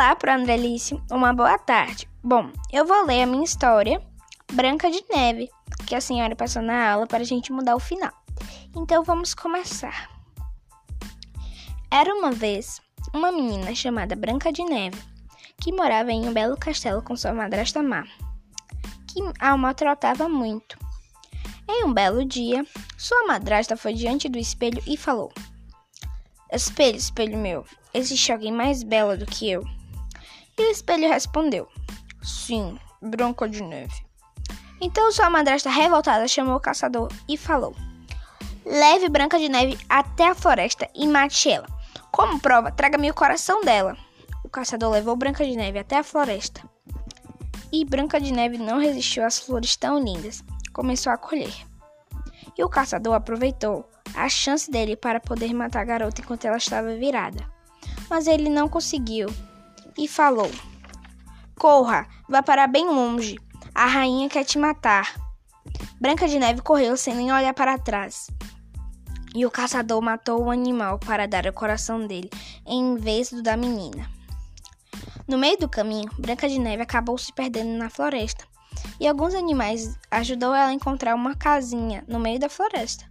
Olá, pro Andrelice, uma boa tarde. Bom, eu vou ler a minha história, Branca de Neve, que a senhora passou na aula para a gente mudar o final. Então vamos começar. Era uma vez uma menina chamada Branca de Neve, que morava em um belo castelo com sua madrasta má, que a maltratava muito. Em um belo dia, sua madrasta foi diante do espelho e falou: Espelho, espelho meu, existe alguém mais bela do que eu? E o espelho respondeu: Sim, Branca de Neve. Então sua madrasta revoltada chamou o caçador e falou: Leve Branca de Neve até a floresta e mate ela. Como prova, traga-me o coração dela. O caçador levou Branca de Neve até a floresta. E Branca de Neve não resistiu às flores tão lindas. Começou a colher. E o caçador aproveitou a chance dele para poder matar a garota enquanto ela estava virada. Mas ele não conseguiu e falou: Corra, vá para bem longe. A rainha quer te matar. Branca de Neve correu sem nem olhar para trás. E o caçador matou o animal para dar o coração dele, em vez do da menina. No meio do caminho, Branca de Neve acabou se perdendo na floresta, e alguns animais ajudou ela a encontrar uma casinha no meio da floresta.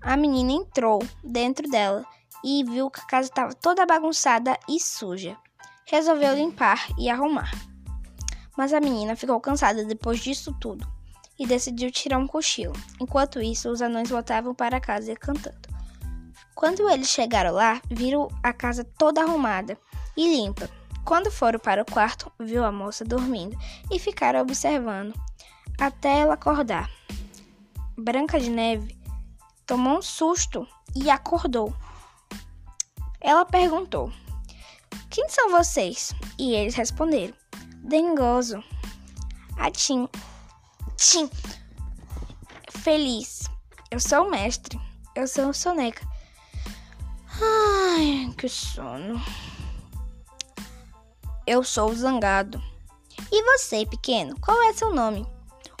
A menina entrou dentro dela e viu que a casa estava toda bagunçada e suja. Resolveu limpar e arrumar. Mas a menina ficou cansada depois disso tudo e decidiu tirar um cochilo. Enquanto isso, os anões voltavam para casa cantando. Quando eles chegaram lá, viram a casa toda arrumada e limpa. Quando foram para o quarto, viu a moça dormindo e ficaram observando até ela acordar. Branca de Neve tomou um susto e acordou. Ela perguntou: Quem são vocês? E eles responderam: Dengoso, Atim, Tim, Feliz. Eu sou o mestre. Eu sou o Soneca. Ai, que sono. Eu sou o Zangado. E você, pequeno, qual é seu nome?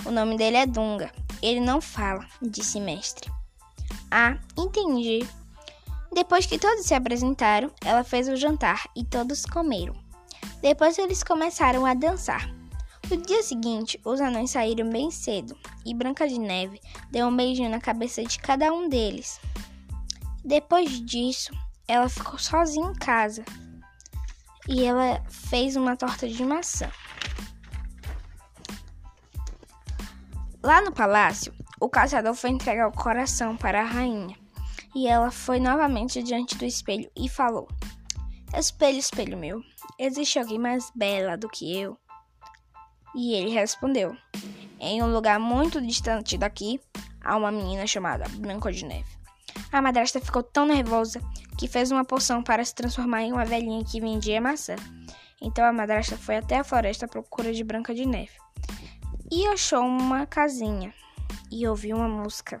O nome dele é Dunga. Ele não fala, disse mestre. Ah, entendi. Depois que todos se apresentaram, ela fez o jantar e todos comeram. Depois eles começaram a dançar. No dia seguinte, os anões saíram bem cedo e Branca de Neve deu um beijinho na cabeça de cada um deles. Depois disso, ela ficou sozinha em casa e ela fez uma torta de maçã. Lá no palácio, o caçador foi entregar o coração para a rainha. E ela foi novamente diante do espelho e falou: Espelho, espelho meu, existe alguém mais bela do que eu? E ele respondeu: Em um lugar muito distante daqui, há uma menina chamada Branca de Neve. A madrasta ficou tão nervosa que fez uma poção para se transformar em uma velhinha que vendia maçã. Então a madrasta foi até a floresta à procura de Branca de Neve e achou uma casinha e ouviu uma música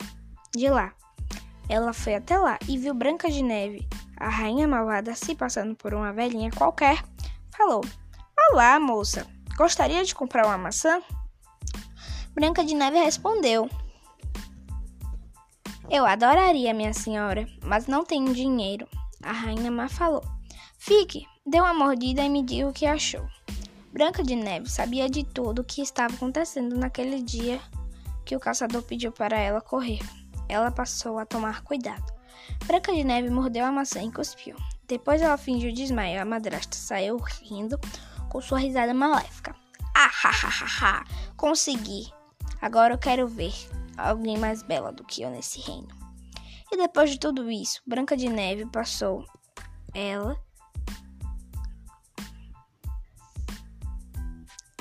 de lá. Ela foi até lá e viu Branca de Neve, a rainha malvada, se passando por uma velhinha qualquer. Falou: Olá, moça, gostaria de comprar uma maçã? Branca de Neve respondeu: Eu adoraria, minha senhora, mas não tenho dinheiro. A rainha má falou: Fique, dê uma mordida e me diga o que achou. Branca de Neve sabia de tudo o que estava acontecendo naquele dia que o caçador pediu para ela correr. Ela passou a tomar cuidado. Branca de Neve mordeu a maçã e cuspiu. Depois ela fingiu desmaio. A madrasta saiu rindo com sua risada maléfica. Ah, ha, ha, ha, ha. Consegui. Agora eu quero ver alguém mais bela do que eu nesse reino. E depois de tudo isso, Branca de Neve passou ela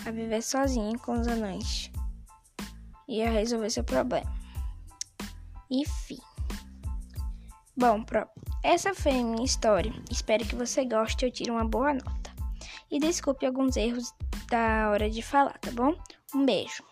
a viver sozinha com os anões e a resolver seu problema. Enfim. Bom, pro... essa foi a minha história. Espero que você goste e eu tire uma boa nota. E desculpe alguns erros da hora de falar, tá bom? Um beijo.